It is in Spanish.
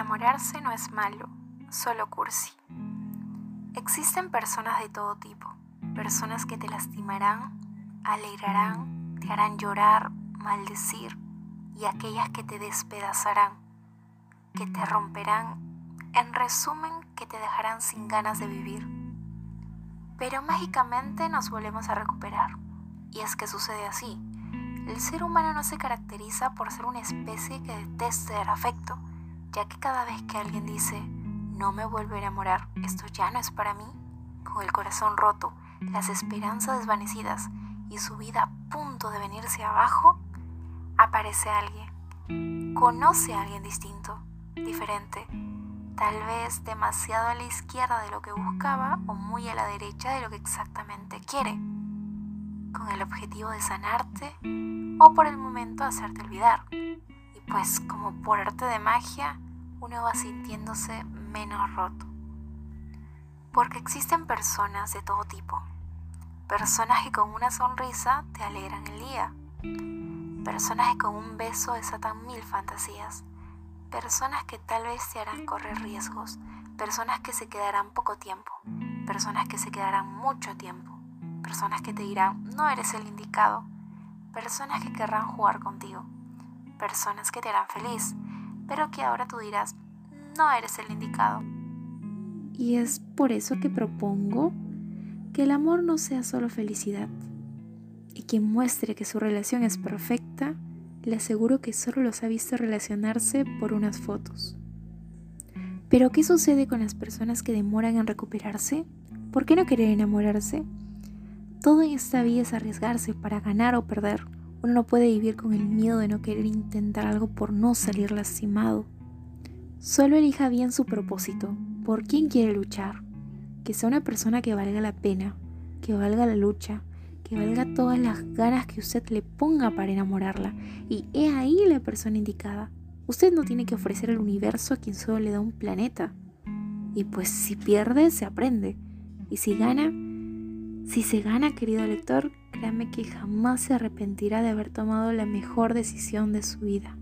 Enamorarse no es malo, solo cursi. Existen personas de todo tipo, personas que te lastimarán, alegrarán, te harán llorar, maldecir y aquellas que te despedazarán, que te romperán, en resumen, que te dejarán sin ganas de vivir. Pero mágicamente nos volvemos a recuperar. Y es que sucede así. El ser humano no se caracteriza por ser una especie que deteste el afecto ya que cada vez que alguien dice, no me vuelvo a enamorar, esto ya no es para mí, con el corazón roto, las esperanzas desvanecidas y su vida a punto de venirse abajo, aparece alguien, conoce a alguien distinto, diferente, tal vez demasiado a la izquierda de lo que buscaba o muy a la derecha de lo que exactamente quiere, con el objetivo de sanarte o por el momento hacerte olvidar pues como por arte de magia uno va sintiéndose menos roto. Porque existen personas de todo tipo. Personas que con una sonrisa te alegran el día. Personas que con un beso desatan mil fantasías. Personas que tal vez te harán correr riesgos. Personas que se quedarán poco tiempo. Personas que se quedarán mucho tiempo. Personas que te dirán, no eres el indicado. Personas que querrán jugar contigo personas que te harán feliz, pero que ahora tú dirás, no eres el indicado. Y es por eso que propongo que el amor no sea solo felicidad. Y quien muestre que su relación es perfecta, le aseguro que solo los ha visto relacionarse por unas fotos. Pero ¿qué sucede con las personas que demoran en recuperarse? ¿Por qué no querer enamorarse? Todo en esta vida es arriesgarse para ganar o perder. Uno no puede vivir con el miedo de no querer intentar algo por no salir lastimado. Solo elija bien su propósito, por quién quiere luchar. Que sea una persona que valga la pena, que valga la lucha, que valga todas las ganas que usted le ponga para enamorarla. Y he ahí la persona indicada. Usted no tiene que ofrecer el universo a quien solo le da un planeta. Y pues si pierde, se aprende. Y si gana, si se gana, querido lector, créame que jamás se arrepentirá de haber tomado la mejor decisión de su vida.